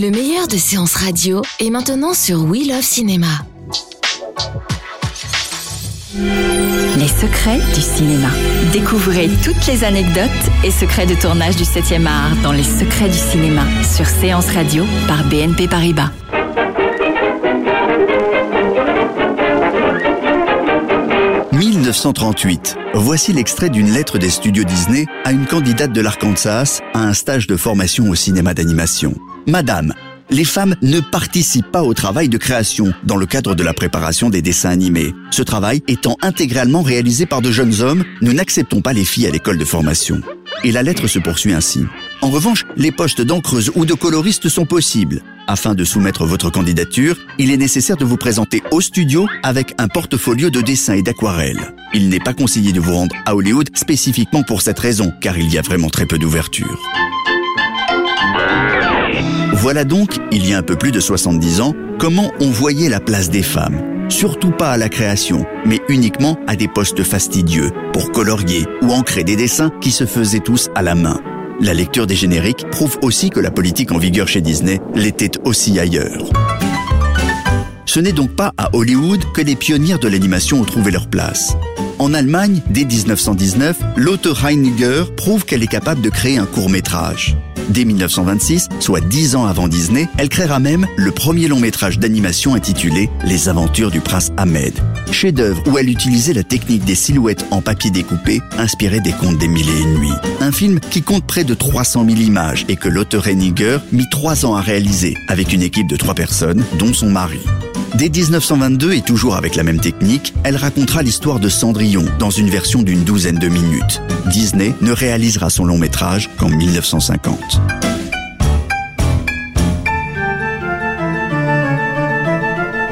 Le meilleur de séances radio est maintenant sur We Love Cinéma. Les secrets du cinéma. Découvrez toutes les anecdotes et secrets de tournage du 7e art dans Les secrets du cinéma sur Séance Radio par BNP Paribas. « 1938. Voici l'extrait d'une lettre des studios Disney à une candidate de l'Arkansas à un stage de formation au cinéma d'animation. Madame, les femmes ne participent pas au travail de création dans le cadre de la préparation des dessins animés. Ce travail étant intégralement réalisé par de jeunes hommes, nous n'acceptons pas les filles à l'école de formation. Et la lettre se poursuit ainsi. En revanche, les postes d'encreuse ou de coloriste sont possibles. Afin de soumettre votre candidature, il est nécessaire de vous présenter au studio avec un portfolio de dessins et d'aquarelles. Il n'est pas conseillé de vous rendre à Hollywood spécifiquement pour cette raison, car il y a vraiment très peu d'ouverture. Voilà donc, il y a un peu plus de 70 ans, comment on voyait la place des femmes. Surtout pas à la création, mais uniquement à des postes fastidieux, pour colorier ou ancrer des dessins qui se faisaient tous à la main. La lecture des génériques prouve aussi que la politique en vigueur chez Disney l'était aussi ailleurs. Ce n'est donc pas à Hollywood que les pionnières de l'animation ont trouvé leur place. En Allemagne, dès 1919, Lotte Reiniger prouve qu'elle est capable de créer un court métrage. Dès 1926, soit dix ans avant Disney, elle créera même le premier long métrage d'animation intitulé Les aventures du prince Ahmed. Chef-d'œuvre où elle utilisait la technique des silhouettes en papier découpé, inspirée des contes des mille et une nuits. Un film qui compte près de 300 000 images et que Lotte Reiniger mit trois ans à réaliser, avec une équipe de trois personnes, dont son mari. Dès 1922 et toujours avec la même technique, elle racontera l'histoire de Cendrillon dans une version d'une douzaine de minutes. Disney ne réalisera son long métrage qu'en 1950.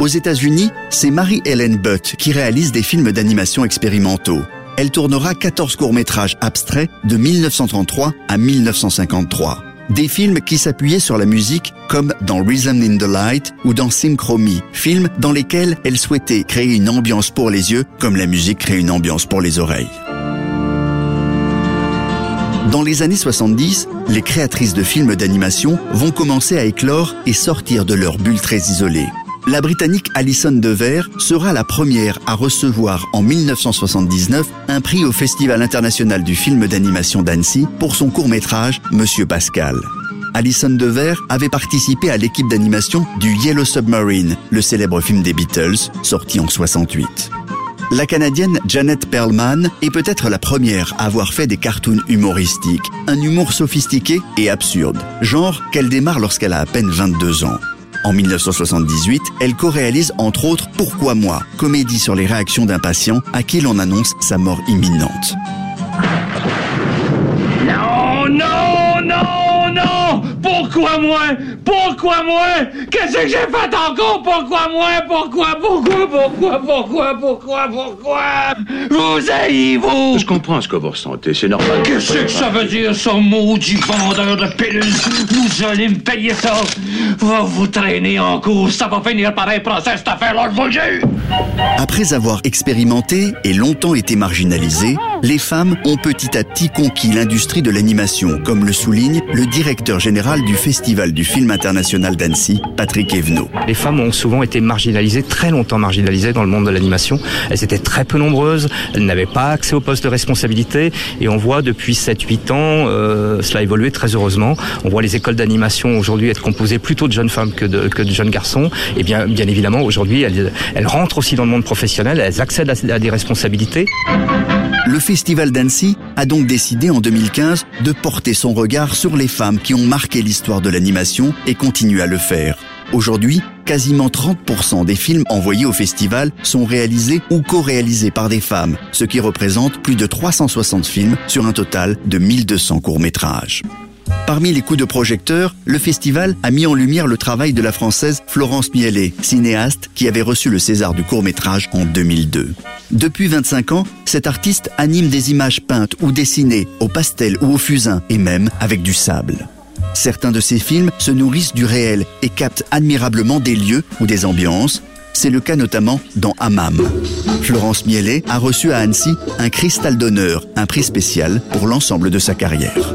Aux États-Unis, c'est Mary-Ellen Butt qui réalise des films d'animation expérimentaux. Elle tournera 14 courts-métrages abstraits de 1933 à 1953. Des films qui s'appuyaient sur la musique comme dans Rhythm in the Light ou dans Synchromie, films dans lesquels elle souhaitait créer une ambiance pour les yeux comme la musique crée une ambiance pour les oreilles. Dans les années 70, les créatrices de films d'animation vont commencer à éclore et sortir de leur bulle très isolée. La Britannique Alison Dever sera la première à recevoir en 1979 un prix au Festival international du film d'animation d'Annecy pour son court-métrage Monsieur Pascal. Alison Dever avait participé à l'équipe d'animation du Yellow Submarine, le célèbre film des Beatles, sorti en 68. La Canadienne Janet Perlman est peut-être la première à avoir fait des cartoons humoristiques, un humour sophistiqué et absurde, genre qu'elle démarre lorsqu'elle a à peine 22 ans. En 1978, elle co-réalise entre autres Pourquoi moi, comédie sur les réactions d'un patient à qui l'on annonce sa mort imminente. Non, non, Pourquoi moi? Pourquoi moi? Qu'est-ce que j'ai fait encore? Pourquoi moi? Pourquoi Pourquoi Pourquoi Pourquoi Pourquoi Pourquoi? Vous ayez vous! Je comprends ce que vous ressentez, c'est normal. Qu'est-ce que ça veut dire, ce maudit vendeur de pilules? Vous allez me payer ça? Va vous traîner en cours, ça va finir par un procès, cette affaire-là, je vous le jure Après avoir expérimenté et longtemps été marginalisées, les femmes ont petit à petit conquis l'industrie de l'animation, comme le souligne le directeur général du Festival du film international d'Annecy, Patrick Evenot. Les femmes ont souvent été marginalisées, très longtemps marginalisées dans le monde de l'animation. Elles étaient très peu nombreuses, elles n'avaient pas accès aux postes de responsabilité et on voit depuis 7-8 ans euh, cela évoluer très heureusement. On voit les écoles d'animation aujourd'hui être composées plutôt de jeunes femmes que de, jeunes garçons et bien, bien évidemment aujourd'hui elles, rentrent aussi dans le monde professionnel, elles accèdent à des responsabilités. Le Festival d'Annecy a donc décidé en 2015 de porter son regard sur les femmes qui ont marqué l'histoire de l'animation et continuent à le faire. Aujourd'hui, quasiment 30% des films envoyés au festival sont réalisés ou co-réalisés par des femmes, ce qui représente plus de 360 films sur un total de 1200 courts-métrages. Parmi les coups de projecteur, le festival a mis en lumière le travail de la française Florence Miele, cinéaste qui avait reçu le César du court-métrage en 2002. Depuis 25 ans, cet artiste anime des images peintes ou dessinées au pastel ou au fusain et même avec du sable. Certains de ses films se nourrissent du réel et captent admirablement des lieux ou des ambiances. C'est le cas notamment dans Hammam. Florence Miele a reçu à Annecy un cristal d'honneur, un prix spécial pour l'ensemble de sa carrière.